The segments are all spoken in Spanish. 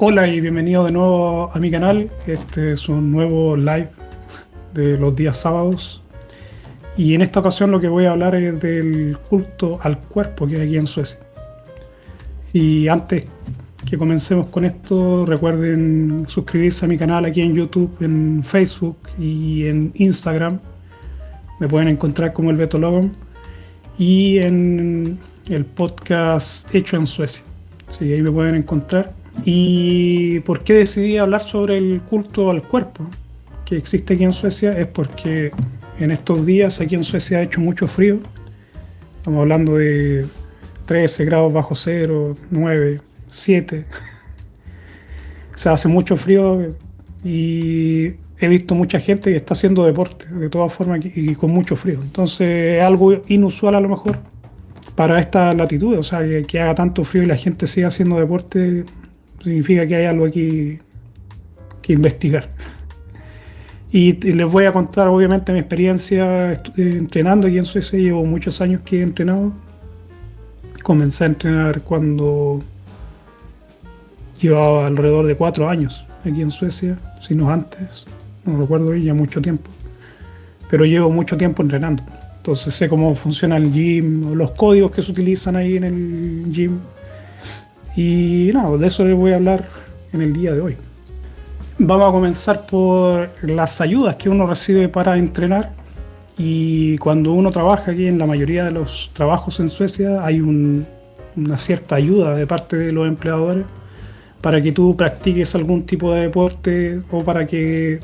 Hola y bienvenido de nuevo a mi canal. Este es un nuevo live de los días sábados. Y en esta ocasión lo que voy a hablar es del culto al cuerpo que hay aquí en Suecia. Y antes que comencemos con esto, recuerden suscribirse a mi canal aquí en YouTube, en Facebook y en Instagram. Me pueden encontrar como el Beto Logan. Y en el podcast Hecho en Suecia. Sí, ahí me pueden encontrar. ¿Y por qué decidí hablar sobre el culto al cuerpo que existe aquí en Suecia? Es porque en estos días aquí en Suecia ha hecho mucho frío. Estamos hablando de 13 grados bajo cero, 9, 7. o sea, hace mucho frío y he visto mucha gente que está haciendo deporte de todas formas y con mucho frío. Entonces es algo inusual a lo mejor para esta latitud. O sea, que, que haga tanto frío y la gente siga haciendo deporte significa que hay algo aquí que investigar. Y, les voy a contar obviamente mi experiencia eh, entrenando aquí en Suecia. Llevo muchos años que he entrenado. Comencé a entrenar cuando llevaba alrededor de cuatro años aquí en Suecia, si no antes, no recuerdo ya mucho tiempo. Pero llevo mucho tiempo entrenando. Entonces sé cómo funciona el gym, los códigos que se utilizan ahí en el gym y nada, de eso les voy a hablar en el día de hoy. Vamos a comenzar por las ayudas que uno recibe para entrenar. Y cuando uno trabaja aquí, en la mayoría de los trabajos en Suecia, hay una cierta ayuda de parte de los empleadores para que tú practiques algún tipo de deporte o para que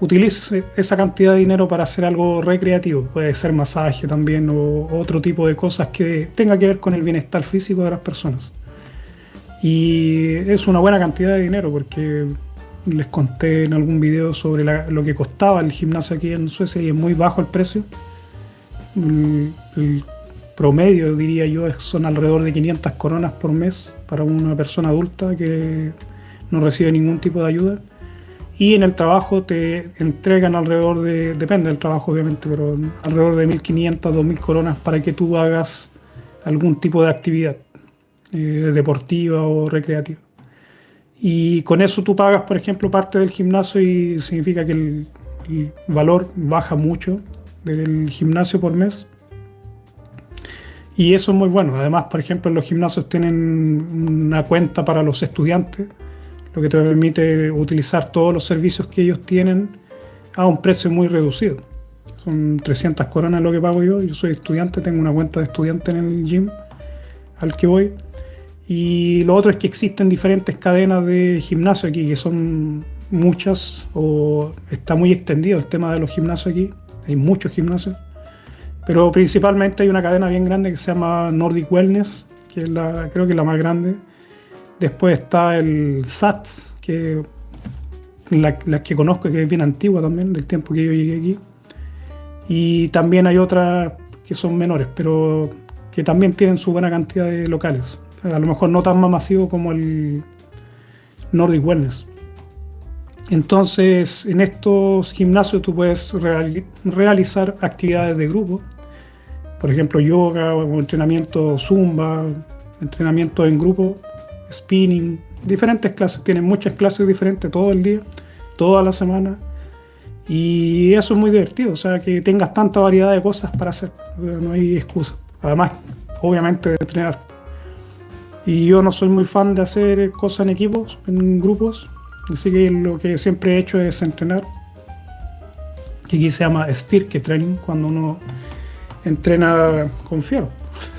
utilices esa cantidad de dinero para hacer algo recreativo. Puede ser masaje también o otro tipo de cosas que tenga que ver con el bienestar físico de las personas. Y es una buena cantidad de dinero porque les conté en algún video sobre lo que costaba el gimnasio aquí en Suecia y es muy bajo el precio. El, promedio, diría yo, son alrededor de 500 coronas por mes para una persona adulta que no recibe ningún tipo de ayuda. Y en el trabajo te entregan alrededor de, depende del trabajo obviamente, pero alrededor de 1.500, 2.000 coronas para que tú hagas algún tipo de actividad. Eh, deportiva o recreativa. Y con eso tú pagas, por ejemplo, parte del gimnasio y significa que el, valor baja mucho del gimnasio por mes. Y eso es muy bueno. Además, por ejemplo, los gimnasios tienen una cuenta para los estudiantes, lo que te permite utilizar todos los servicios que ellos tienen a un precio muy reducido. Son 300 coronas lo que pago yo. Yo soy estudiante, tengo una cuenta de estudiante en el gym al que voy. Y lo otro es que existen diferentes cadenas de gimnasio aquí, que son muchas, o está muy extendido el tema de los gimnasios aquí. Hay muchos gimnasios. Pero principalmente hay una cadena bien grande que se llama Nordic Wellness, que es la, creo que es la más grande. Después está el SATS, que la, la que conozco, que es bien antigua también, del tiempo que yo llegué aquí. Y también hay otras que son menores, pero que también tienen su buena cantidad de locales a lo mejor no tan masivo como el Nordic Wellness. Entonces, en estos gimnasios tú puedes realizar actividades de grupo, por ejemplo, yoga o entrenamiento zumba, entrenamiento en grupo, spinning, diferentes clases. Tienen muchas clases diferentes todo el día, toda la semana. Y eso es muy divertido, o sea, que tengas tanta variedad de cosas para hacer, no hay excusa. Además, obviamente, de entrenar y yo no soy muy fan de hacer cosas en equipos, en grupos. Así que lo que siempre he hecho es entrenar. Que aquí se llama Styrke Training, cuando uno entrena con fierro.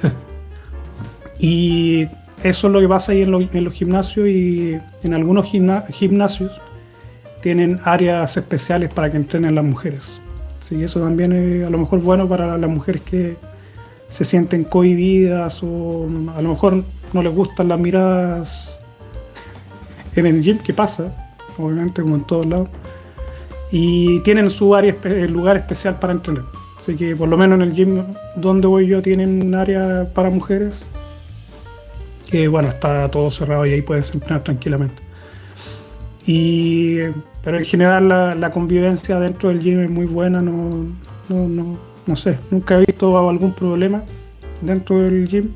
y eso es lo que pasa ahí en, los gimnasios y en algunos gimnasios tienen áreas especiales para que entrenen las mujeres. Sí, eso también es a lo mejor bueno para las mujeres que se sienten cohibidas o a lo mejor no les gustan las miradas en el gym, que pasa, obviamente como en todos lados, y tienen su área, lugar especial para entrenar. Así que por lo menos en el gym donde voy yo tienen un área para mujeres, que bueno, está todo cerrado y ahí puedes entrenar tranquilamente. Y, pero en general la, convivencia dentro del gym es muy buena, no, no, no, no sé, nunca he visto algún problema dentro del gym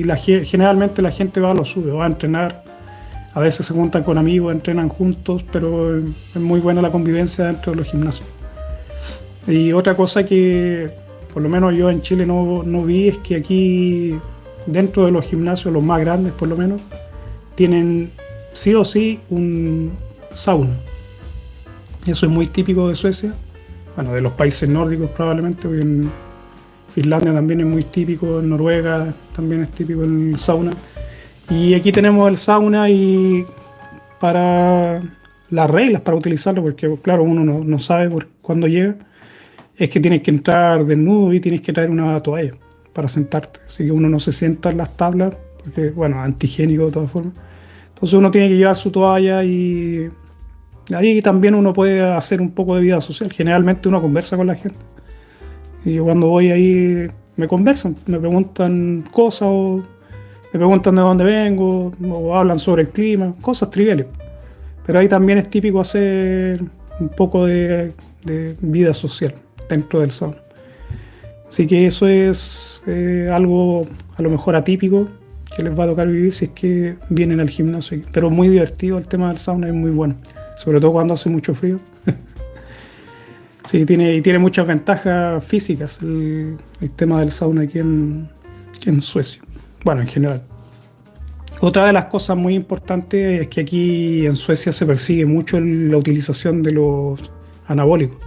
y la, generalmente la gente va a lo suyo, va a entrenar, A veces se juntan con amigos, entrenan juntos, pero es muy buena la convivencia dentro de los gimnasios. Y otra cosa que por lo menos yo en Chile no, no vi es que aquí dentro de los gimnasios, los más grandes por lo menos, tienen sí o sí un sauna. Eso es muy típico de Suecia, bueno, de los países nórdicos probablemente, porque en Finlandia también es muy típico, en Noruega también es típico el sauna. Y aquí tenemos el sauna y para las reglas para utilizarlo, porque claro, uno no, sabe por cuándo llega es que tienes que entrar desnudo y tienes que traer una toalla para sentarte. Así que uno no se sienta en las tablas, porque, bueno, antigénico de todas formas. Entonces uno tiene que llevar su toalla y ahí también uno puede hacer un poco de vida social. Generalmente uno conversa con la gente. Y cuando voy ahí me conversan, me preguntan cosas o me preguntan de dónde vengo o hablan sobre el clima, cosas triviales. Pero ahí también es típico hacer un poco de vida social dentro del sauna. Así que eso es eh, algo a lo mejor atípico que les va a tocar vivir si es que vienen al gimnasio. Pero muy divertido el tema del sauna, es muy bueno. Sobre todo cuando hace mucho frío. Sí, tiene, y tiene muchas ventajas físicas el, tema del sauna aquí en, en Suecia. Bueno, en general. Otra de las cosas muy importantes es que aquí en Suecia se persigue mucho la utilización de los anabólicos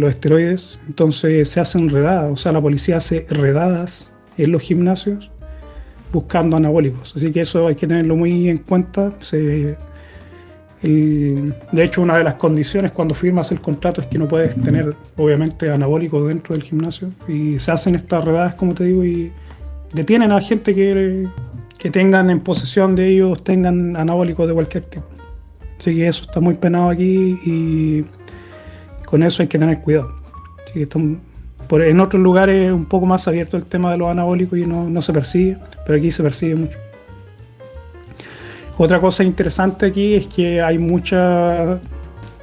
los esteroides. Entonces se hacen redadas, o sea, la policía hace redadas en los gimnasios buscando anabólicos. Así que eso hay que tenerlo muy en cuenta. De hecho, una de las condiciones cuando firmas el contrato es que no puedes tener, obviamente, anabólicos dentro del gimnasio. Y se hacen estas redadas, como te digo, y detienen a gente que, que tengan en posesión de ellos, tengan anabólicos de cualquier tipo. Así que eso está muy penado aquí y con eso hay que tener cuidado. en otros lugares es un poco más abierto el tema de los anabólicos y no, se persigue, pero aquí se persigue mucho. Otra cosa interesante aquí es que hay mucha,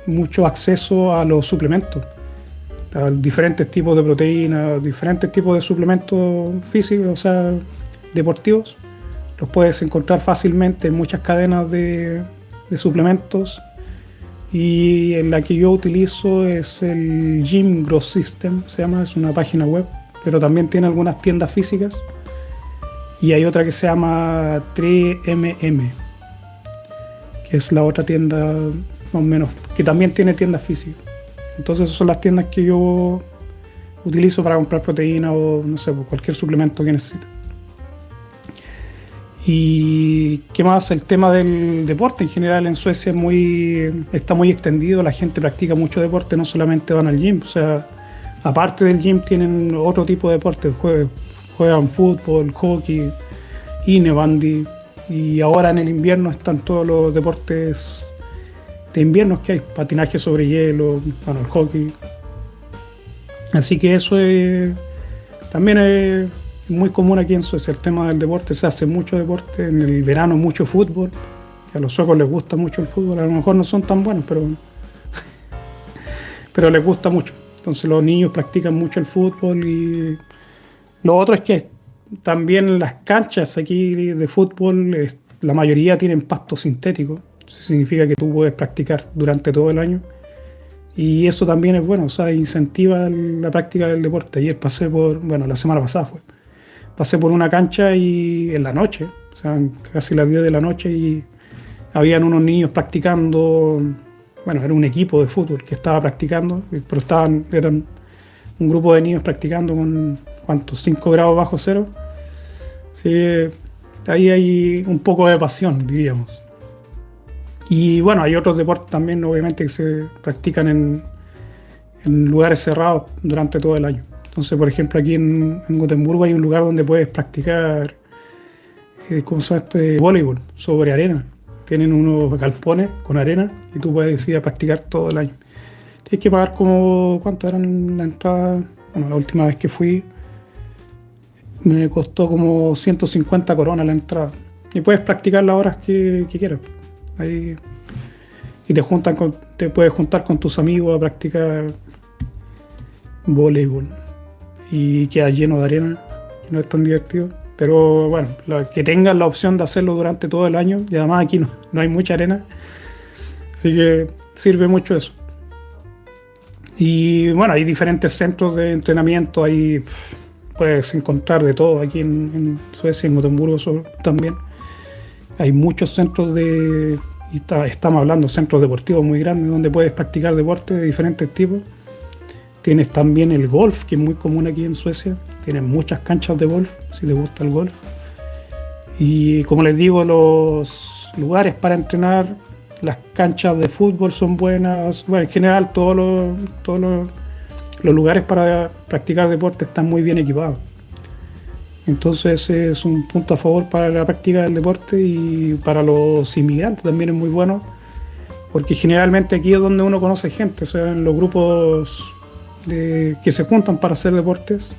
mucho acceso a los suplementos, a diferentes tipos de proteínas, diferentes tipos de suplementos físicos, o sea, deportivos. Los puedes encontrar fácilmente en muchas cadenas de, de suplementos y la que yo utilizo es el Gym Grow System, se llama, es una página web, pero también tiene algunas tiendas físicas. Y hay otra que se llama 3MM, es la otra tienda más o menos, que también tiene tiendas físicas. Entonces esas son las tiendas que yo utilizo para comprar proteína o no sé, cualquier suplemento que necesite. Y qué más, el tema del deporte. En general en Suecia es muy, está muy extendido, la gente practica mucho deporte, no solamente van al gym, o sea, aparte del gym tienen otro tipo de deporte, juegan, fútbol, hockey, inebandy, y ahora en el invierno están todos los deportes de invierno que hay, patinaje sobre hielo, bueno, el hockey. Así que eso es, también es muy común aquí en Suecia el tema del deporte, se hace mucho deporte, en el verano mucho fútbol, a los suecos les gusta mucho el fútbol, a lo mejor no son tan buenos, pero, pero les gusta mucho. Entonces los niños practican mucho el fútbol y lo otro es que también las canchas aquí de fútbol, la mayoría tienen pasto sintético, significa que tú puedes practicar durante todo el año. Y eso también es bueno, o sea, incentiva la práctica del deporte. Ayer pasé por, bueno, la semana pasada fue pasé por una cancha y en la noche, o sea, casi las 10 de la noche y habían unos niños practicando, bueno, era un equipo de fútbol que estaba practicando, pero estaban, eran un grupo de niños practicando con, ¿cuántos? 5 grados bajo cero. Sí, ahí hay un poco de pasión, diríamos. Y bueno, hay otros deportes también, obviamente, que se practican en, en lugares cerrados durante todo el año. Entonces, por ejemplo, aquí en, Gotemburgo hay un lugar donde puedes practicar, eh, ¿cómo se llama este? Voleibol sobre arena. Tienen unos galpones con arena y tú puedes ir a practicar todo el año. Tienes que pagar como, ¿cuánto eran la entrada? Bueno, la última vez que fui me costó como 150 coronas la entrada. Y puedes practicar las horas que, quieras. Ahí, y te, juntan te puedes juntar con tus amigos a practicar voleibol y queda lleno de arena, no es tan divertido. Pero bueno, que tengan la opción de hacerlo durante todo el año, y además aquí no, no hay mucha arena, así que sirve mucho eso. Y bueno, hay diferentes centros de entrenamiento, ahí puedes encontrar de todo aquí en, Suecia, en Gotemburgo también. Hay muchos centros de, estamos hablando de centros deportivos muy grandes donde puedes practicar deportes de diferentes tipos. Tienes también el golf, que es muy común aquí en Suecia. Tienes muchas canchas de golf, si te gusta el golf. Y como les digo, los lugares para entrenar las canchas de fútbol son buenas, bueno, en general todos los, todos los, lugares para practicar deporte están muy bien equipados. Entonces es un punto a favor para la práctica del deporte y para los inmigrantes también es muy bueno, porque generalmente aquí es donde uno conoce gente, o sea, en los grupos que se juntan para hacer deportes.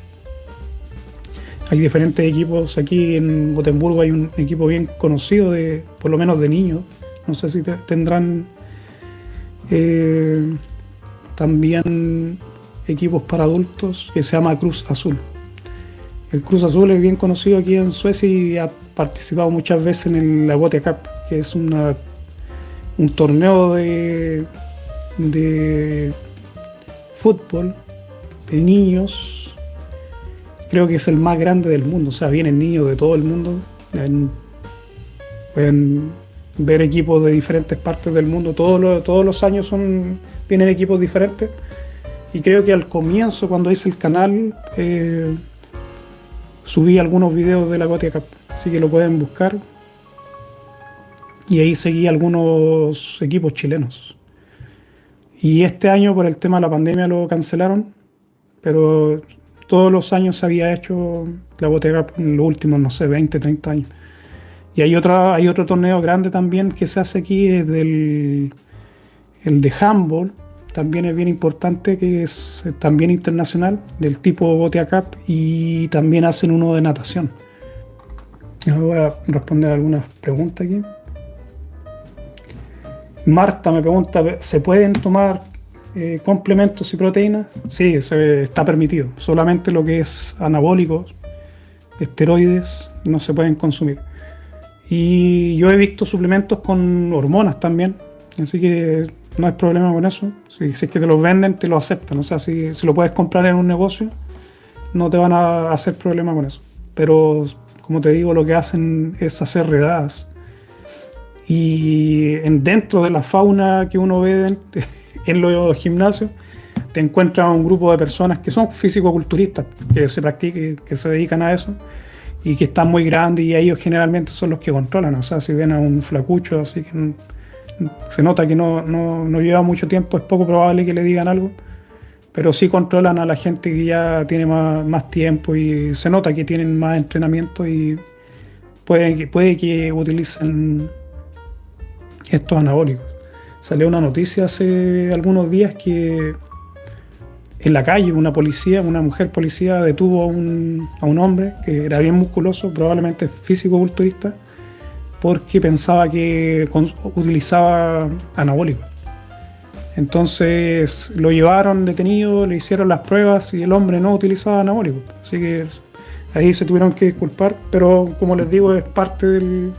Hay diferentes equipos, aquí en Gotemburgo hay un equipo bien conocido, de, por lo menos de niños, no sé si tendrán eh, también equipos para adultos que se llama Cruz Azul. El Cruz Azul es bien conocido aquí en Suecia y ha participado muchas veces en la Gotia Cup, que es un torneo de, fútbol de niños. Creo que es el más grande del mundo, o sea, vienen niños de todo el mundo. pueden ver equipos de diferentes partes del mundo. Todos los, todos los años son, vienen equipos diferentes. Y creo que al comienzo, cuando hice el canal, eh, subí algunos videos de la Gotia Cup. Así que lo pueden buscar. Y ahí seguí algunos equipos chilenos. Y este año, por el tema de la pandemia, lo cancelaron. Pero todos los años se había hecho la Gotia Cup en los últimos, no sé, 20, 30 años. Y hay, otra, hay otro torneo grande también que se hace aquí, es del, el de handball, también es bien importante, que es también internacional, del tipo Botea Cup, y también hacen uno de natación. voy a responder algunas preguntas aquí. Marta me pregunta, ¿se pueden tomar eh, complementos y proteínas? Sí, se, está permitido. Solamente lo que es anabólicos, esteroides, no se pueden consumir. Y yo he visto suplementos con hormonas también, así que no hay problema con eso. Si, es que te los venden, te lo aceptan. O sea, si, si, lo puedes comprar en un negocio, no te van a hacer problema con eso. Pero, como te digo, lo que hacen es hacer redadas. Y en, dentro de la fauna que uno ve en, los gimnasios, te encuentras un grupo de personas que son físico-culturistas, que se practiquen, que se dedican a eso y que están muy grandes y ellos generalmente son los que controlan. O sea, si ven a un flacucho, así que se nota que no, no, lleva mucho tiempo, es poco probable que le digan algo, pero sí controlan a la gente que ya tiene más, más tiempo y se nota que tienen más entrenamiento y puede, puede que utilicen estos anabólicos. Salió una noticia hace algunos días que en la calle una policía, una mujer policía detuvo a un, hombre que era bien musculoso, probablemente físico-culturista, porque pensaba que utilizaba anabólicos. Entonces lo llevaron detenido, le hicieron las pruebas y el hombre no utilizaba anabólicos. Así que ahí se tuvieron que disculpar, pero como les digo, es parte del,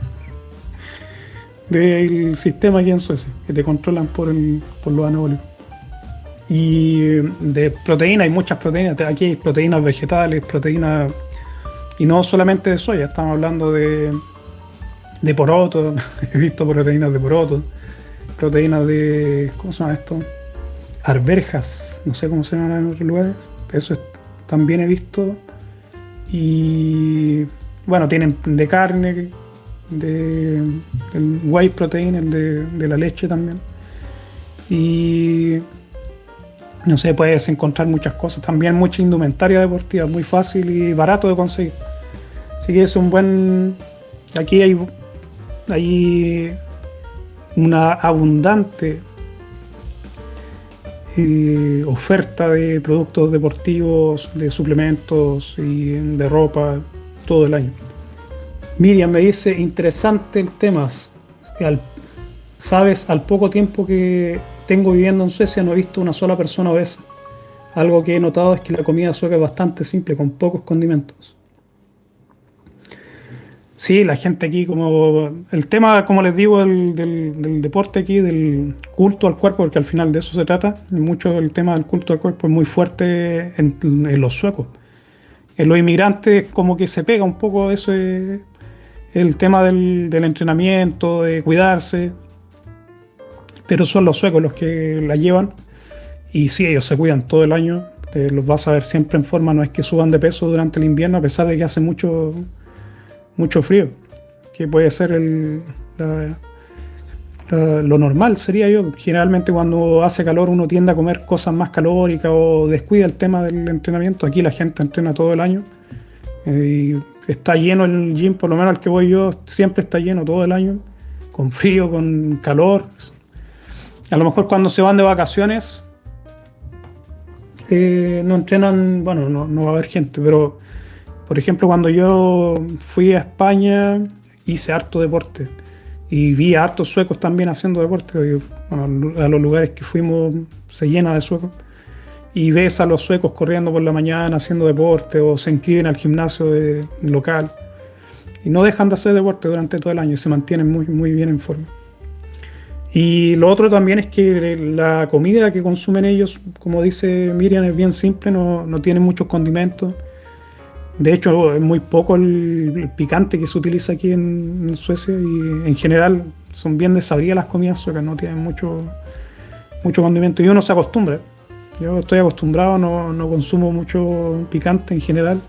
del sistema aquí en Suecia, que te controlan por, por los anabólicos. Y de proteína, hay muchas proteínas. Aquí hay proteínas vegetales, proteínas. Y no solamente de soya, estamos hablando de, de poroto. He visto proteínas de poroto. Proteínas de. ¿Cómo se llama esto? Arberjas. No sé cómo se llaman en otros lugares. Eso también he visto. Y. Bueno, tienen de carne, de, el whey protein, el de, de la leche también. Y no sé, puedes encontrar muchas cosas. También mucha indumentaria deportiva, muy fácil y barato de conseguir. Así que es un buen. Aquí hay, hay una abundante eh, oferta de productos deportivos, de suplementos y de ropa todo el año. Miriam me dice, interesante el tema. Sabes, al poco tiempo que tengo viviendo en Suecia no he visto una sola persona obesa. Algo que he notado es que la comida sueca es bastante simple, con pocos condimentos. Sí, la gente aquí, como el tema, como les digo, del, deporte aquí, del culto al cuerpo, porque al final de eso se trata, mucho el tema del culto al cuerpo es muy fuerte en, los suecos. En los inmigrantes como que se pega un poco eso, el tema del, del entrenamiento, de cuidarse, pero son los suecos los que la llevan. Y sí, ellos se cuidan todo el año, los vas a ver siempre en forma, no es que suban de peso durante el invierno a pesar de que hace mucho mucho frío, que puede ser el, lo normal, sería yo. Generalmente cuando hace calor uno tiende a comer cosas más calóricas o descuida el tema del entrenamiento. Aquí la gente entrena todo el año eh, y está lleno el gym, por lo menos al que voy yo, siempre está lleno todo el año, con frío, con calor. A lo mejor cuando se van de vacaciones eh, no entrenan, bueno, no, no va a haber gente, pero por ejemplo, cuando yo fui a España, hice harto deporte y vi a hartos suecos también haciendo deporte. Bueno, a los lugares que fuimos se llena de suecos. Y ves a los suecos corriendo por la mañana haciendo deporte o se inscriben al gimnasio local. Y no dejan de hacer deporte durante todo el año y se mantienen muy, muy bien en forma. Y lo otro también es que la comida que consumen ellos, como dice Miriam, es bien simple, no, no tiene muchos condimentos de hecho, es muy poco el, picante que se utiliza aquí en, Suecia y en general son bien desabridas las comidas suecas, no tienen mucho, mucho condimento y uno se acostumbra. Yo estoy acostumbrado, no, no consumo mucho picante en general.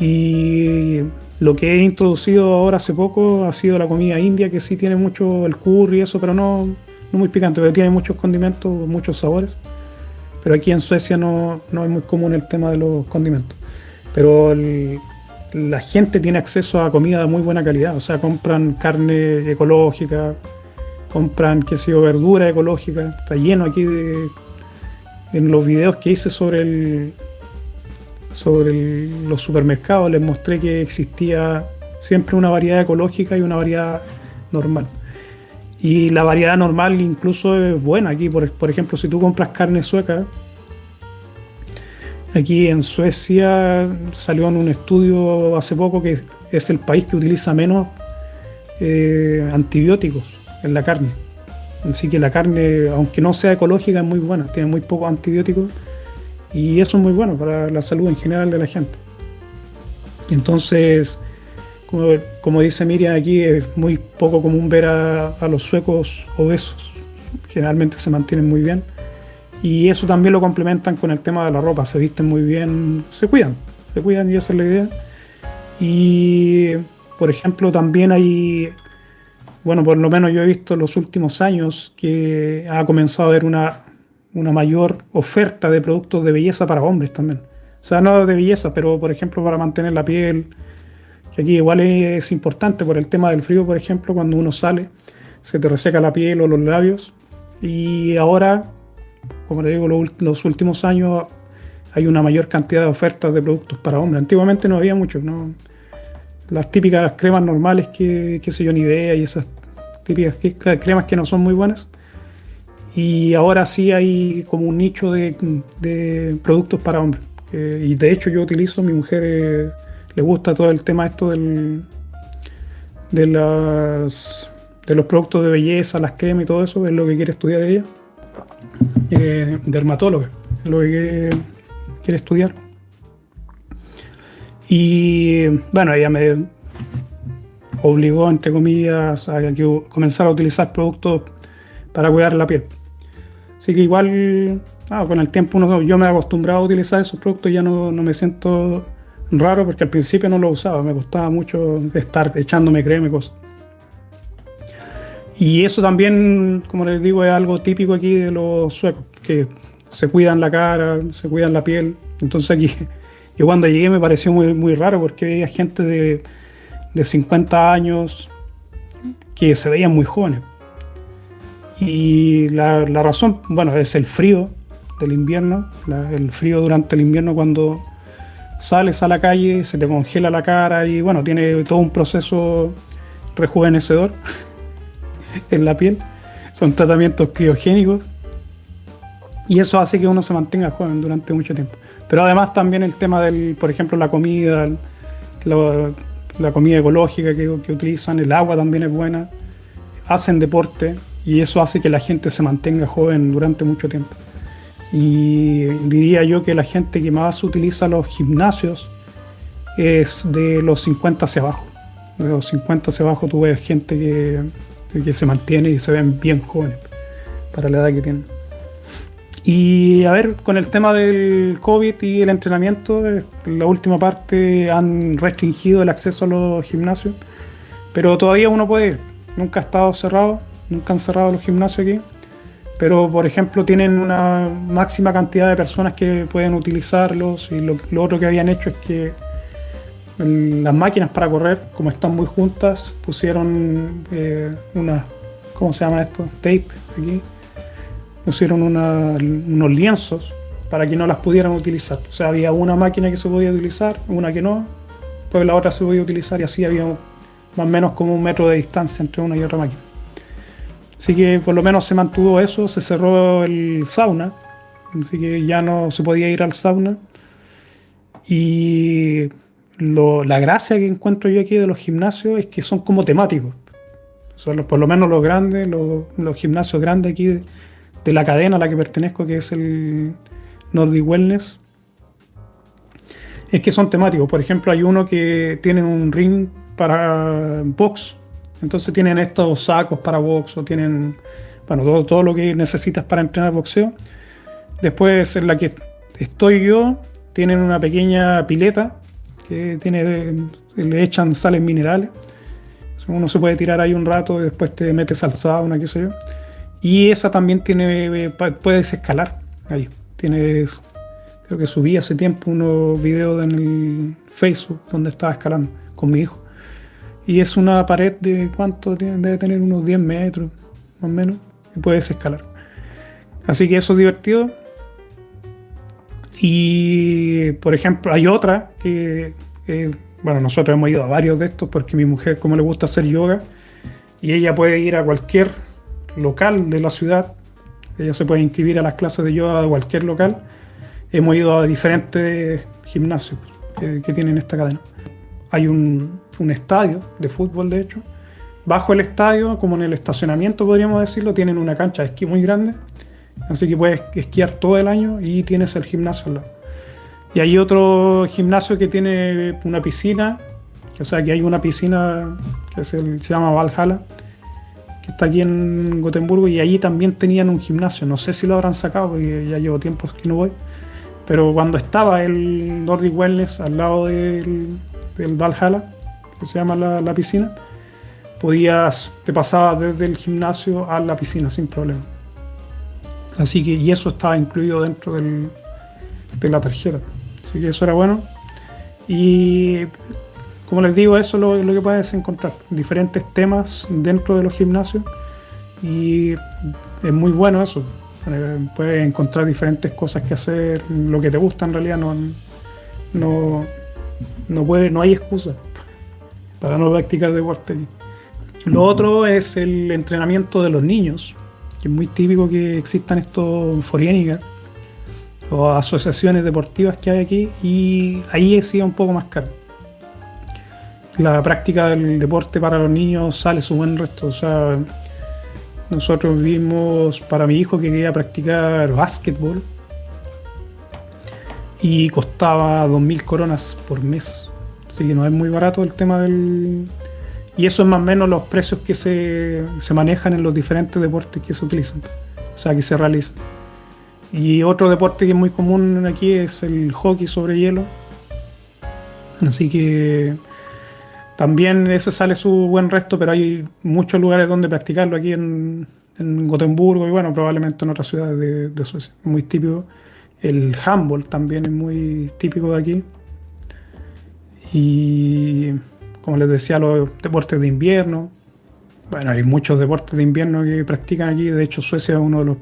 Y lo que he introducido ahora hace poco ha sido la comida india, que sí tiene mucho el curry y eso, pero no, no muy picante, pero tiene muchos condimentos, muchos sabores. Pero aquí en Suecia no, no es muy común el tema de los condimentos pero la gente tiene acceso a comida de muy buena calidad, o sea, compran carne ecológica, compran, qué sé yo, verdura ecológica, está lleno aquí de, en los videos que hice sobre el, sobre los supermercados les mostré que existía siempre una variedad ecológica y una variedad normal. Y la variedad normal incluso es buena aquí, por, por ejemplo, si tú compras carne sueca, Aquí en Suecia salió en un estudio hace poco que es el país que utiliza menos eh, antibióticos en la carne. Así que la carne, aunque no sea ecológica, es muy buena, tiene muy pocos antibióticos y eso es muy bueno para la salud en general de la gente. Entonces, como, dice Miriam aquí, es muy poco común ver a los suecos obesos. Generalmente se mantienen muy bien y eso también lo complementan con el tema de la ropa, se visten muy bien, se cuidan, se cuidan y esa es la idea. Y por ejemplo también hay, bueno, por lo menos yo he visto en los últimos años que ha comenzado a haber una, una mayor oferta de productos de belleza para hombres también. O sea, no de belleza, pero por ejemplo para mantener la piel, que aquí igual es importante por el tema del frío, por ejemplo, cuando uno sale, se te reseca la piel o los labios. Y ahora como te digo, los, últimos años hay una mayor cantidad de ofertas de productos para hombres. Antiguamente no había mucho, ¿no? Las típicas cremas normales que, qué sé yo, Nivea y esas típicas cremas que no son muy buenas. Y ahora sí hay como un nicho de, productos para hombres. y de hecho yo utilizo, mi mujer eh, le gusta todo el tema esto de, las, de los productos de belleza, las cremas y todo eso, es lo que quiere estudiar ella eh, dermatóloga, lo que quiere, estudiar. Y bueno, ella me obligó, entre comillas, a que comenzar a utilizar productos para cuidar la piel. Así que igual, ah, con el tiempo yo me he acostumbrado a utilizar esos productos y ya no, no, me siento raro porque al principio no lo usaba, me costaba mucho estar echándome crema y cosas. Y eso también, como les digo, es algo típico aquí de los suecos, que se cuidan la cara, se cuidan la piel. Entonces aquí, yo cuando llegué me pareció muy, muy raro porque había gente de, de 50 años que se veían muy jóvenes. Y la, la razón, bueno, es el frío del invierno, el frío durante el invierno cuando sales a la calle, se te congela la cara y bueno, tiene todo un proceso rejuvenecedor. en la piel. Son tratamientos criogénicos. Y eso hace que uno se mantenga joven durante mucho tiempo. Pero además también el tema del, por ejemplo, la comida, la comida ecológica que, que utilizan, el agua también es buena, hacen deporte y eso hace que la gente se mantenga joven durante mucho tiempo. Y diría yo que la gente que más utiliza los gimnasios es de los 50 hacia abajo. De los 50 hacia abajo tú ves gente que, que se mantiene y se ven bien jóvenes para la edad que tienen. Y a ver, con el tema del COVID y el entrenamiento, en la última parte han restringido el acceso a los gimnasios, pero todavía uno puede ir. Nunca ha estado cerrado, nunca han cerrado los gimnasios aquí, pero por ejemplo tienen una máxima cantidad de personas que pueden utilizarlos y lo, otro que habían hecho es que las máquinas para correr, como están muy juntas, pusieron eh, una, ¿cómo se llama esto? Tape aquí pusieron unos lienzos para que no las pudieran utilizar. O sea, había una máquina que se podía utilizar, una que no, pues la otra se podía utilizar y así había más o menos como un metro de distancia entre una y otra máquina. Así que por lo menos se mantuvo eso, se cerró el sauna, así que ya no se podía ir al sauna. Y la gracia que encuentro yo aquí de los gimnasios es que son como temáticos. Son por lo menos los grandes, los, gimnasios grandes aquí de la cadena a la que pertenezco, que es el Nordic Wellness, es que son temáticos. Por ejemplo, hay uno que tiene un ring para box, entonces tienen estos sacos para box o tienen, bueno, todo, todo lo que necesitas para entrenar boxeo. Después, en la que estoy yo, tienen una pequeña pileta que tiene, le echan sales minerales. Uno se puede tirar ahí un rato y después te metes al sauna, qué sé yo. Y esa también tiene, puedes escalar ahí. Tienes, creo que subí hace tiempo unos videos en el Facebook donde estaba escalando con mi hijo. Y es una pared de cuánto debe tener unos 10 metros, más o menos, y puedes escalar. Así que eso es divertido. Y por ejemplo, hay otra que, bueno, nosotros hemos ido a varios de estos porque mi mujer, como le gusta hacer yoga, y ella puede ir a cualquier local de la ciudad. Ella se puede inscribir a las clases de yoga de cualquier local. Hemos ido a diferentes gimnasios que, tienen esta cadena. Hay un, estadio de fútbol, de hecho. Bajo el estadio, como en el estacionamiento podríamos decirlo, tienen una cancha de esquí muy grande. Así que puedes esquiar todo el año y tienes el gimnasio al lado. Y hay otro gimnasio que tiene una piscina, o sea que hay una piscina que se llama Valhalla, que está aquí en Gotemburgo, y allí también tenían un gimnasio. No sé si lo habrán sacado, porque ya llevo tiempo que no voy. Pero cuando estaba el Nordic Wellness al lado del, del Valhalla, que se llama la, piscina, podías, te pasabas desde el gimnasio a la piscina sin problema. Así que, y eso estaba incluido dentro del, de la tarjeta. Así que eso era bueno. Y como les digo, eso es lo, que puedes encontrar, diferentes temas dentro de los gimnasios y es muy bueno eso. Eh, puedes encontrar diferentes cosas que hacer, lo que te gusta en realidad, no, no, no, puede, no hay excusa para no practicar deporte Lo otro es el entrenamiento de los niños, es muy típico que existan estos foriénicas o asociaciones deportivas que hay aquí y ahí es un poco más caro la práctica del deporte para los niños sale su buen resto. O sea, nosotros vimos para mi hijo que quería practicar básquetbol y costaba 2.000 coronas por mes. Así que no es muy barato el tema del... Y eso es más o menos los precios que se, se manejan en los diferentes deportes que se utilizan, o sea, que se realizan. Y otro deporte que es muy común aquí es el hockey sobre hielo. Así que también ese sale su buen resto, pero hay muchos lugares donde practicarlo aquí en, Gotemburgo y bueno, probablemente en otras ciudades de, Suecia. Muy típico. El handball también es muy típico de aquí. Y como les decía, los deportes de invierno. Bueno, hay muchos deportes de invierno que practican aquí. De hecho, Suecia es uno de los,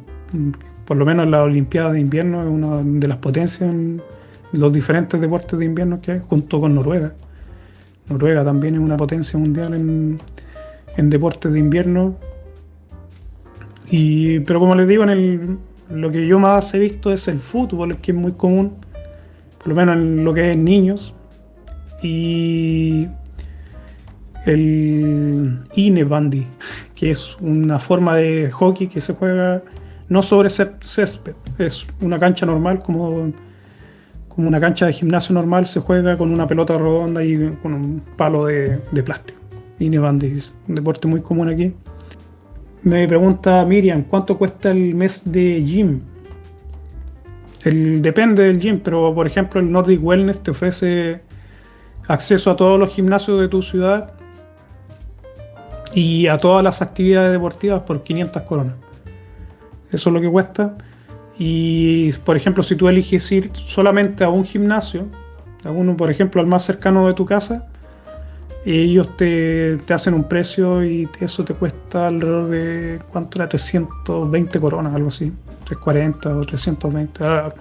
por lo menos la Olimpiada de invierno, es una de las potencias en los diferentes deportes de invierno que hay, junto con Noruega. Noruega también es una potencia mundial en, deportes de invierno. Y, pero como les digo, en el, lo que yo más he visto es el fútbol, que es muy común, por lo menos en lo que es niños. Y el Inebandy, que es una forma de hockey que se juega no sobre césped, es una cancha normal como, como una cancha de gimnasio normal, se juega con una pelota redonda y con un palo de, plástico. Inebandy es un deporte muy común aquí. Me pregunta Miriam, ¿cuánto cuesta el mes de gym? El, depende del gym, pero por ejemplo el Nordic Wellness te ofrece acceso a todos los gimnasios de tu ciudad y a todas las actividades deportivas por 500 coronas. Eso es lo que cuesta. Y por ejemplo, si tú eliges ir solamente a un gimnasio, a por ejemplo, al más cercano de tu casa, ellos te, hacen un precio y eso te cuesta alrededor de, ¿cuánto era? 320 coronas, algo así. 340 o 320. Ah,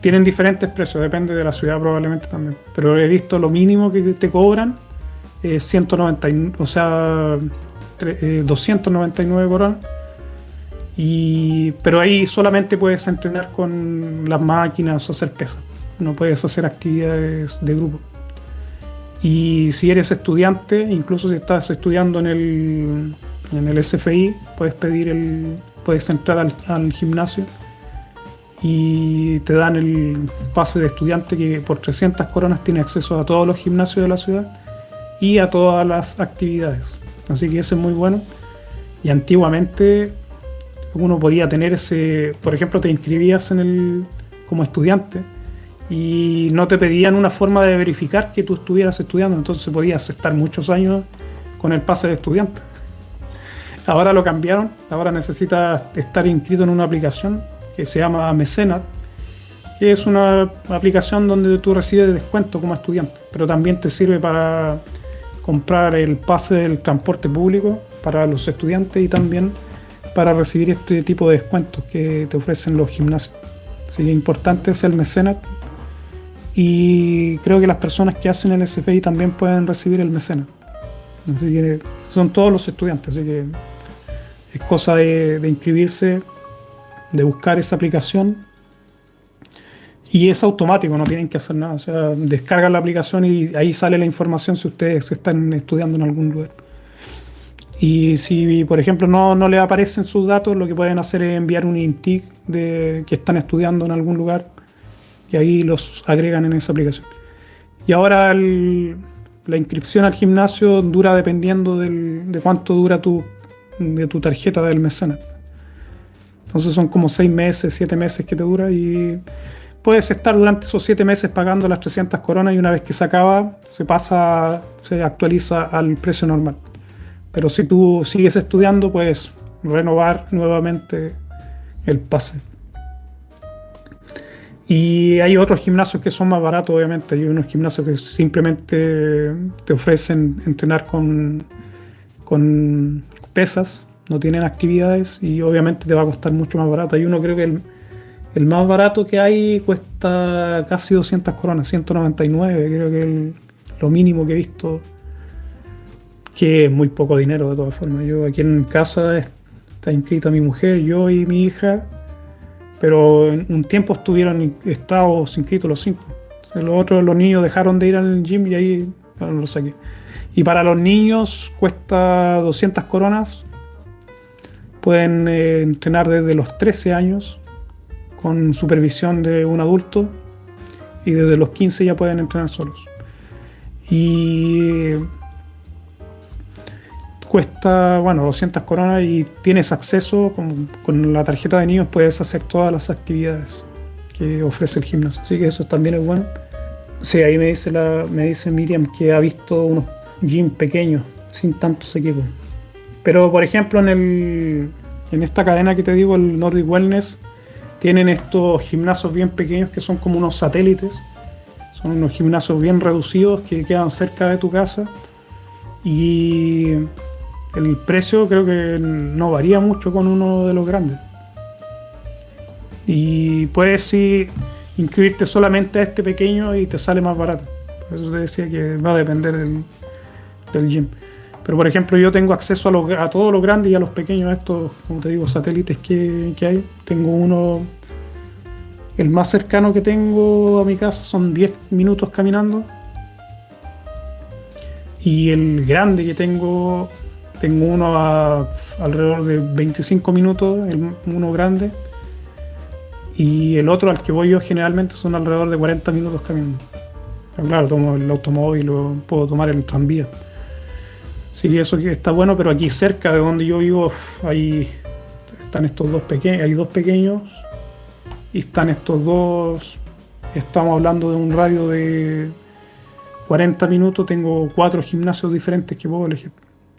tienen diferentes precios, depende de la ciudad probablemente también. Pero he visto lo mínimo que te cobran, 190, o sea, 299 eh, coronas. Y, pero ahí solamente puedes entrenar con las máquinas o hacer pesas. No puedes hacer actividades de grupo. Y si eres estudiante, incluso si estás estudiando en el, en el SFI, puedes pedir el, puedes entrar al, al gimnasio y te dan el pase de estudiante que por 300 coronas tiene acceso a todos los gimnasios de la ciudad y a todas las actividades. Así que eso es muy bueno. Y antiguamente uno podía tener ese, por ejemplo, te inscribías en el como estudiante y no te pedían una forma de verificar que tú estuvieras estudiando, entonces podías estar muchos años con el pase de estudiante. Ahora lo cambiaron, ahora necesitas estar inscrito en una aplicación que se llama Mecenat, que es una aplicación donde tú recibes descuento como estudiante, pero también te sirve para comprar el pase del transporte público para los estudiantes y también para recibir este tipo de descuentos que te ofrecen los gimnasios. Así que importante es el mecenat y creo que las personas que hacen el SPI también pueden recibir el mecenat. son todos los estudiantes, así que es cosa de inscribirse de buscar esa aplicación y es automático, no tienen que hacer nada. O sea, descargan la aplicación y ahí sale la información si ustedes están estudiando en algún lugar. Y si, por ejemplo, no, no les aparecen sus datos, lo que pueden hacer es enviar un INTIC de que están estudiando en algún lugar y ahí los agregan en esa aplicación. Y ahora la inscripción al gimnasio dura dependiendo de cuánto dura tu, de tu tarjeta del mecenas. Entonces son como seis meses, siete meses que te dura y puedes estar durante esos siete meses pagando las 300 coronas y una vez que se acaba se pasa, se actualiza al precio normal. Pero si tú sigues estudiando puedes renovar nuevamente el pase. Y hay otros gimnasios que son más baratos, obviamente. Hay unos gimnasios que simplemente te ofrecen entrenar con, con pesas no tienen actividades y obviamente te va a costar mucho más barato. Hay uno creo que más barato que hay cuesta casi 200 coronas, 199, creo que es lo mínimo que he visto, que es muy poco dinero de todas formas. Yo aquí en casa está inscrita mi mujer, yo y mi hija, pero en un tiempo estuvieron estados inscritos los cinco. Los otros, los niños dejaron de ir al gym y ahí bueno, lo saqué. Y para los niños cuesta 200 coronas Pueden eh, entrenar desde los 13 años con supervisión de un adulto y desde los 15 ya pueden entrenar solos. Y cuesta, bueno, 200 coronas y tienes acceso con, la tarjeta de niños, puedes hacer todas las actividades que ofrece el gimnasio. Así que eso también es bueno. Sí, ahí me dice, la, me dice Miriam que ha visto unos gym pequeños sin tantos equipos. Pero por ejemplo en el en esta cadena que te digo, el Nordic Wellness, tienen estos gimnasios bien pequeños que son como unos satélites. Son unos gimnasios bien reducidos que quedan cerca de tu casa. Y el precio creo que no varía mucho con uno de los grandes. Y puedes sí, inscribirte solamente a este pequeño y te sale más barato. Por eso te decía que va a depender del, del gym. Pero por ejemplo, yo tengo acceso a, a todos los grandes y a los pequeños, estos, como te digo, satélites que, hay. Tengo uno, el más cercano que tengo a mi casa son 10 minutos caminando. Y el grande que tengo, tengo uno a alrededor de 25 minutos, el, uno grande. Y el otro al que voy yo generalmente son alrededor de 40 minutos caminando. claro, tomo el automóvil o puedo tomar el tranvía. Sí, eso está bueno, pero aquí cerca de donde yo vivo hay, están estos dos pequeños, hay dos pequeños y están estos dos, estamos hablando de un radio de 40 minutos, tengo cuatro gimnasios diferentes que puedo elegir,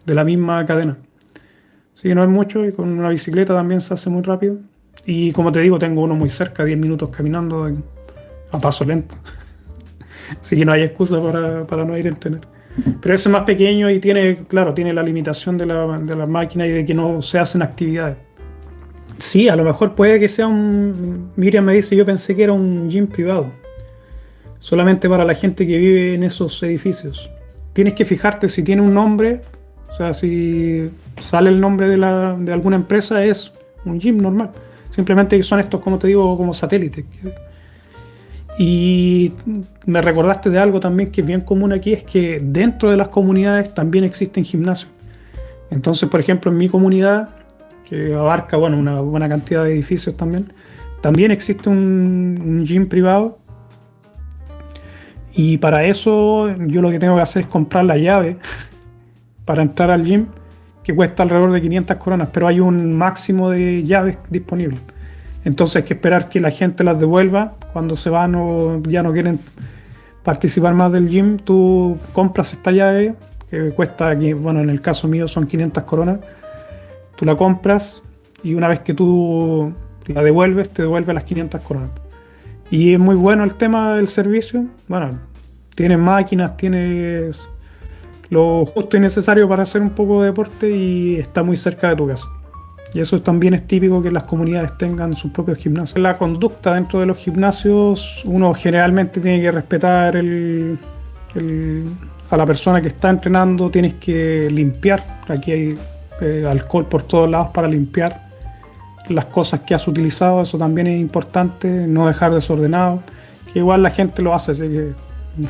de la misma cadena. Que no es mucho y con una bicicleta también se hace muy rápido. Y como te digo, tengo uno muy cerca, 10 minutos caminando a paso lento. Así que no hay excusa para, para no ir a entrenar. Pero ese es más pequeño y tiene, claro, tiene la limitación de la, de la máquina y de que no se hacen actividades. Sí, a lo mejor puede que sea un. Miriam me dice, yo pensé que era un gym privado. Solamente para la gente que vive en esos edificios. Tienes que fijarte si tiene un nombre. O sea, si sale el nombre de, la, de alguna empresa, es un gym normal. Simplemente son estos, como te digo, como satélites. Y me recordaste de algo también que es bien común aquí, es que dentro de las comunidades también existen gimnasios. Entonces, por ejemplo, en mi comunidad, que abarca bueno, una buena cantidad de edificios también, también existe un, gym privado. Y para eso yo lo que tengo que hacer es comprar la llave para entrar al gym, que cuesta alrededor de 500 coronas, pero hay un máximo de llaves disponibles. Entonces hay que esperar que la gente las devuelva cuando se van o ya no quieren participar más del gym. Tú compras esta llave que cuesta, bueno, en el caso mío son 500 coronas. Tú la compras y una vez que tú la devuelves, te devuelve las 500 coronas. Y es muy bueno el tema del servicio. Bueno, tienes máquinas, tienes lo justo y necesario para hacer un poco de deporte y está muy cerca de tu casa. Y eso también es típico que las comunidades tengan sus propios gimnasios. La conducta dentro de los gimnasios, uno generalmente tiene que respetar a la persona que está entrenando, tienes que limpiar. Aquí hay eh, alcohol por todos lados para limpiar las cosas que has utilizado, eso también es importante, no dejar desordenado, que igual la gente lo hace, así que...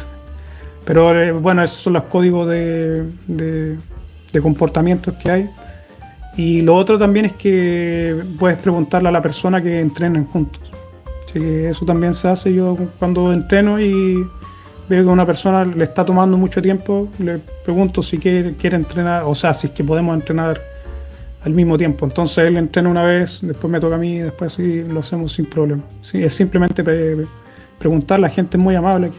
Pero eh, bueno, esos son los códigos de, comportamientos que hay. Y lo otro también es que puedes preguntarle a la persona que entrenen juntos. Así que eso también se hace yo cuando entreno y veo que una persona le está tomando mucho tiempo, le pregunto si quiere, quiere entrenar, o sea, si es que podemos entrenar al mismo tiempo. Entonces él entrena una vez, después me toca a mí, después sí lo hacemos sin problema. Sí, es simplemente preguntar, la gente es muy amable aquí.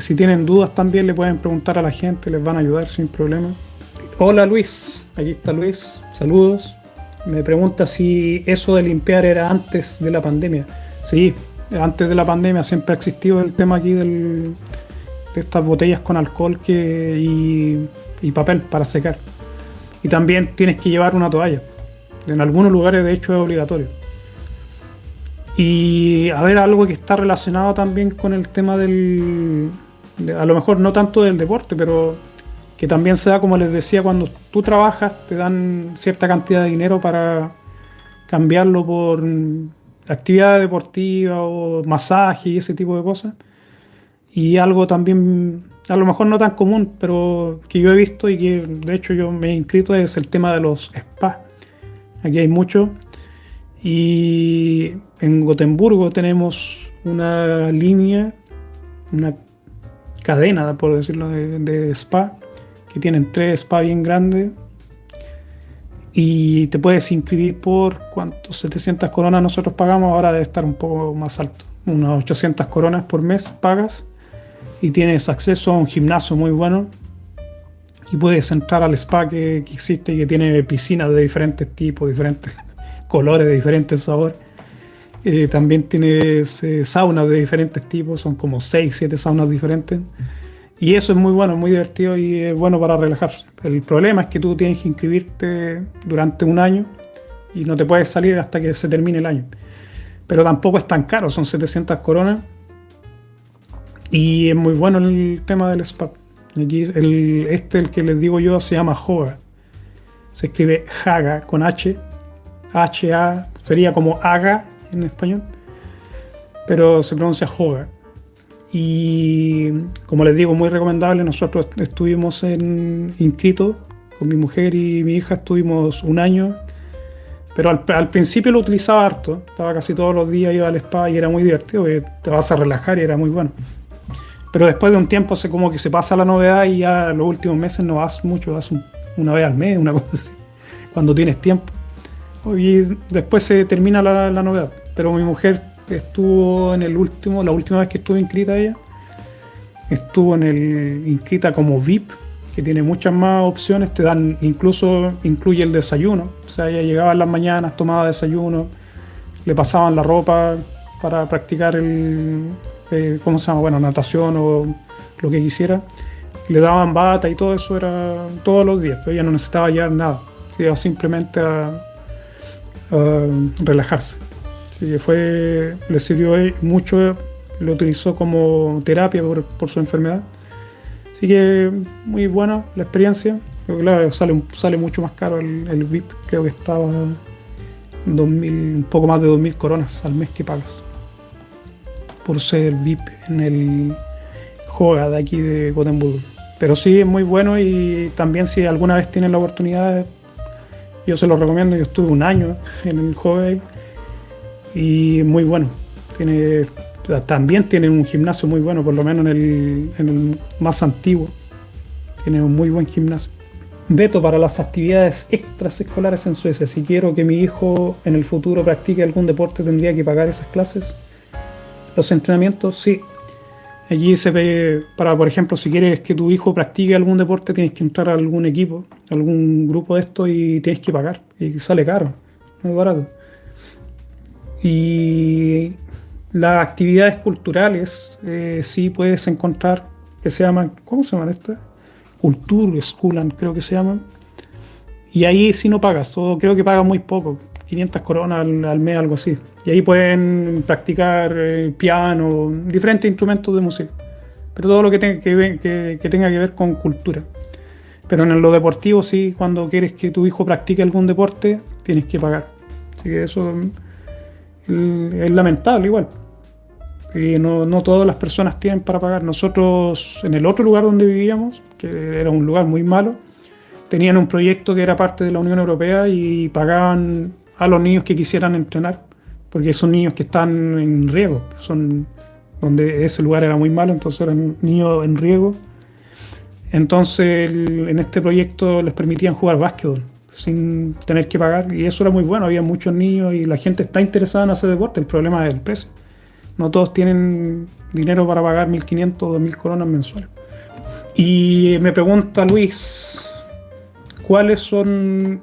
Si tienen dudas también le pueden preguntar a la gente, les van a ayudar sin problema. Hola Luis, aquí está Luis, saludos. Me pregunta si eso de limpiar era antes de la pandemia. Sí, antes de la pandemia siempre ha existido el tema aquí de estas botellas con alcohol y, papel para secar. Y también tienes que llevar una toalla. En algunos lugares de hecho es obligatorio. Y a ver, algo que está relacionado también con el tema del... a lo mejor no tanto del deporte, pero que también se da, como les decía, cuando tú trabajas, te dan cierta cantidad de dinero para cambiarlo por actividad deportiva o masaje y ese tipo de cosas. Y algo también, a lo mejor no tan común, pero que yo he visto y que de hecho yo me he inscrito es el tema de los spas. Aquí hay mucho. Y en Gotemburgo tenemos una línea, una cadena, por decirlo, de, de spa que tienen tres spas bien grandes. Y te puedes inscribir por cuántos 700 coronas nosotros pagamos, ahora debe estar un poco más alto. Unas 800 coronas por mes pagas y tienes acceso a un gimnasio muy bueno. Y puedes entrar al spa que, existe y que tiene piscinas de diferentes tipos, diferentes colores, de diferentes sabores. Eh, también tienes eh, saunas de diferentes tipos, son como 6, 7 saunas diferentes. Y eso es muy bueno, muy divertido y es bueno para relajarse. El problema es que tú tienes que inscribirte durante un año y no te puedes salir hasta que se termine el año. Pero tampoco es tan caro, son 700 coronas. Y es muy bueno el tema del spa. Aquí el, este, el que les digo yo, se llama Hoga. Se escribe Haga con H. H-A, sería como Haga en español. Pero se pronuncia Hoga. Y como les digo, muy recomendable. Nosotros estuvimos en, inscritos con mi mujer y mi hija, estuvimos un año. Pero al, principio lo utilizaba harto. Estaba casi todos los días, iba al spa y era muy divertido. Te vas a relajar y era muy bueno. Pero después de un tiempo se como que se pasa la novedad y ya los últimos meses no vas mucho, vas una vez al mes, una cosa así, cuando tienes tiempo. Y después se termina la, la novedad. Pero mi mujer estuvo en el último, la última vez que estuvo inscrita ella, estuvo inscrita como VIP, que tiene muchas más opciones, te dan, incluso incluye el desayuno, o sea, ella llegaba en las mañanas, tomaba desayuno, le pasaban la ropa para practicar el, eh, ¿cómo se llama? Bueno, natación o lo que quisiera, le daban bata y todo eso era todos los días, pero ella no necesitaba llevar nada, iba simplemente a relajarse. Así que fue, le sirvió mucho, lo utilizó como terapia por, su enfermedad. Así que muy buena la experiencia. Claro, sale, sale mucho más caro el, VIP, creo que estaba 2000, un poco más de 2.000 coronas al mes que pagas por ser VIP en el Joga de aquí de Gotemburgo. Pero sí, es muy bueno y también si alguna vez tienen la oportunidad, yo se lo recomiendo. Yo estuve un año en el Joga y muy bueno. Tiene, también tiene un gimnasio muy bueno, por lo menos en el, más antiguo. Tiene un muy buen gimnasio. Veto para las actividades extraescolares en Suecia. Si quiero que mi hijo en el futuro practique algún deporte, tendría que pagar esas clases. Los entrenamientos, sí. Allí se ve, para por ejemplo, si quieres que tu hijo practique algún deporte, tienes que entrar a algún equipo, algún grupo de esto y tienes que pagar. Y sale caro, no es barato. Y las actividades culturales eh, sí puedes encontrar que se llaman, ¿cómo se llaman estas? Culture Schoolan, creo que se llaman. Y ahí sí no pagas, todo, creo que pagas muy poco, 500 coronas al, mes, algo así. Y ahí pueden practicar eh, piano, diferentes instrumentos de música. Pero todo lo que, tenga que, que, tenga que ver con cultura. Pero en lo deportivo sí, cuando quieres que tu hijo practique algún deporte, tienes que pagar. Así que eso es lamentable igual. Y no, no, todas las personas tienen para pagar. Nosotros, en el otro lugar donde vivíamos, que era un lugar muy malo, tenían un proyecto que era parte de la Unión Europea y pagaban a los niños que quisieran entrenar, porque son niños que están en riesgo, son donde ese lugar era muy malo, entonces eran niños en riesgo. Entonces en este proyecto les permitían jugar básquetbol sin tener que pagar. Y eso era muy bueno, había muchos niños y la gente está interesada en hacer deporte. El problema es el precio. No todos tienen dinero para pagar 1.500 o 2.000 coronas mensuales. Y me pregunta Luis, ¿cuáles son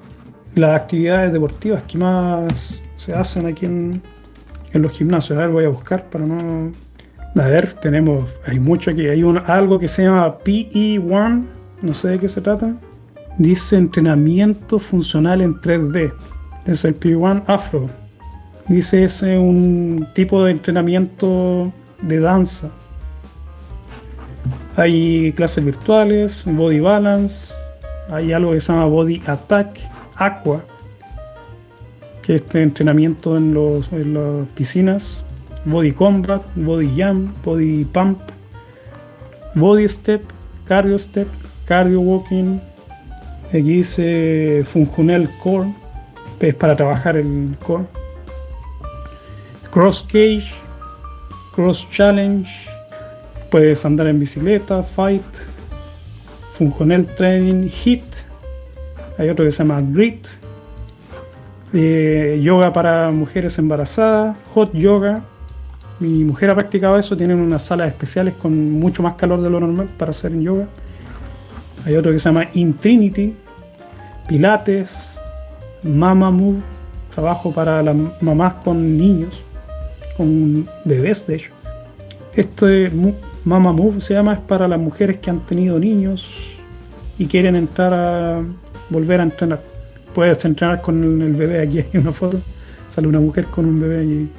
las actividades deportivas que más se hacen aquí en, en los gimnasios? A ver, voy a buscar para no... A ver, tenemos, hay mucho aquí. Hay un, algo que se llama PE1, no sé de qué se trata Dice entrenamiento funcional en 3D. Es el P1 Afro. Dice ese un tipo de entrenamiento de danza. Hay clases virtuales, body balance, hay algo que se llama body attack, aqua, que es este entrenamiento en, los, en las piscinas, body combat, body jump, body pump, body step, cardio step, cardio walking, Aquí dice Funcional Core, es para trabajar el core. Cross Cage, Cross Challenge, puedes andar en bicicleta, Fight, Funcional Training, Hit, hay otro que se llama Grit, eh, yoga para mujeres embarazadas, Hot Yoga. Mi mujer ha practicado eso, tienen unas salas especiales con mucho más calor de lo normal para hacer yoga. Hay otro que se llama Intrinity, pilates, mama move, trabajo para las mamás con niños, con bebés de hecho. Este mama move se llama es para las mujeres que han tenido niños y quieren entrar a volver a entrenar. Puedes entrenar con el bebé, aquí hay una foto, sale una mujer con un bebé y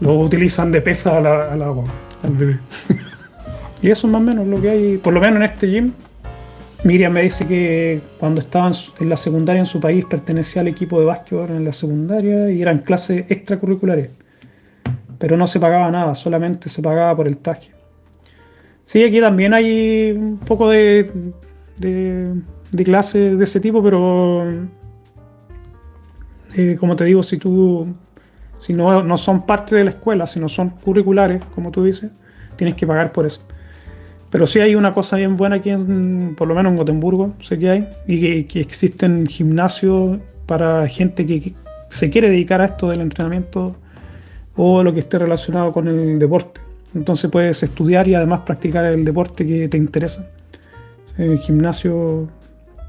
lo utilizan de pesa al agua, al bebé. y eso es más o menos lo que hay, por lo menos en este gym, Miriam me dice que cuando estaba en la secundaria en su país pertenecía al equipo de básquetbol en la secundaria y eran clases extracurriculares. Pero no se pagaba nada, solamente se pagaba por el traje. Sí, aquí también hay un poco de, de, de clases de ese tipo, pero eh, como te digo, si tú si no, no son parte de la escuela, si no son curriculares, como tú dices, tienes que pagar por eso. Pero sí hay una cosa bien buena aquí, en, por lo menos en Gotemburgo, sé que hay, y que, existen gimnasios para gente que se quiere dedicar a esto del entrenamiento o lo que esté relacionado con el deporte. Entonces puedes estudiar y además practicar el deporte que te interesa. Un gimnasio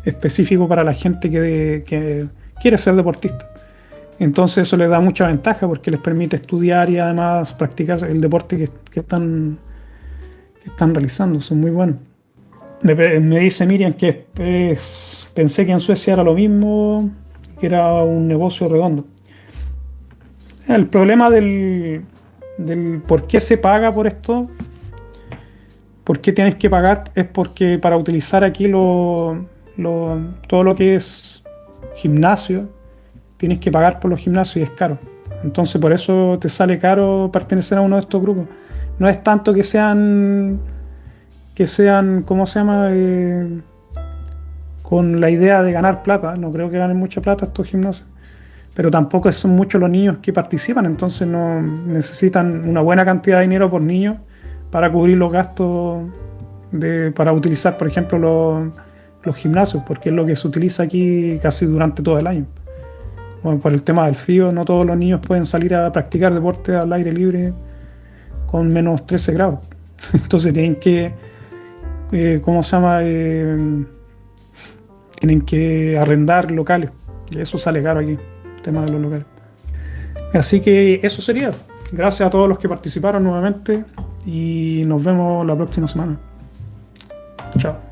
específico para la gente que, que quiere ser deportista. Entonces eso les da mucha ventaja porque les permite estudiar y además practicar el deporte que, están, están realizando. Son muy buenos. Me, dice Miriam que pensé que en Suecia era lo mismo, que era un negocio redondo. El problema del, por qué se paga por esto, por qué tienes que pagar, es porque para utilizar aquí todo lo que es gimnasio, tienes que pagar por los gimnasios y es caro. Entonces por eso te sale caro pertenecer a uno de estos grupos. No es tanto que sean, que sean, ¿cómo se llama? Eh, con la idea de ganar plata. No creo que ganen mucha plata estos gimnasios. Pero tampoco son muchos los niños que participan, entonces no necesitan una buena cantidad de dinero por niño para cubrir los gastos de, para utilizar, por ejemplo, los, los gimnasios, porque es lo que se utiliza aquí casi durante todo el año por el tema del frío, no todos los niños pueden salir a practicar deporte al aire libre con menos 13 grados. Entonces tienen que, eh, ¿cómo se llama? Eh, tienen que arrendar locales. Y eso sale caro aquí, el tema de los locales. Así que eso sería. Gracias a todos los que participaron nuevamente y nos vemos la próxima semana. Chao.